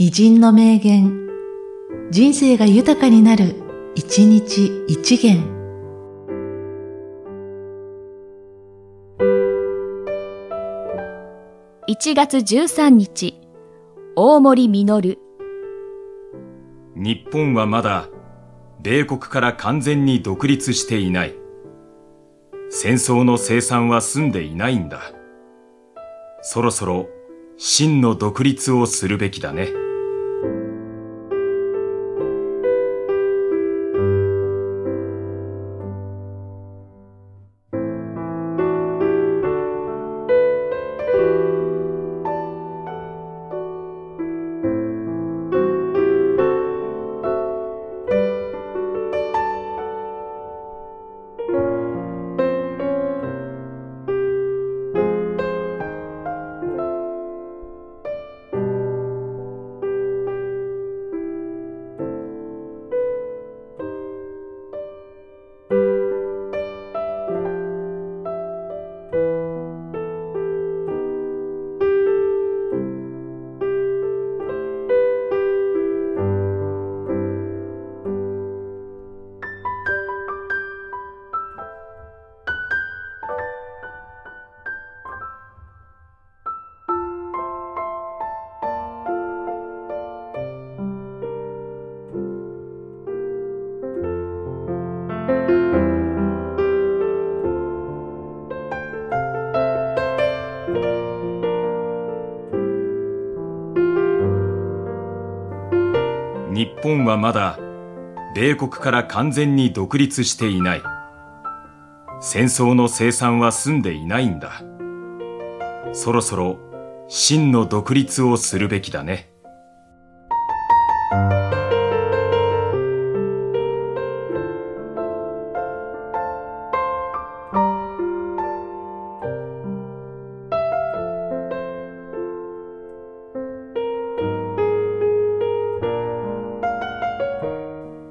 偉人の名言、人生が豊かになる、一日一元。1月13日、大森実。日本はまだ米国から完全に独立していない。戦争の生産は済んでいないんだ。そろそろ真の独立をするべきだね。日本はまだ米国から完全に独立していない。戦争の生産は済んでいないんだ。そろそろ真の独立をするべきだね。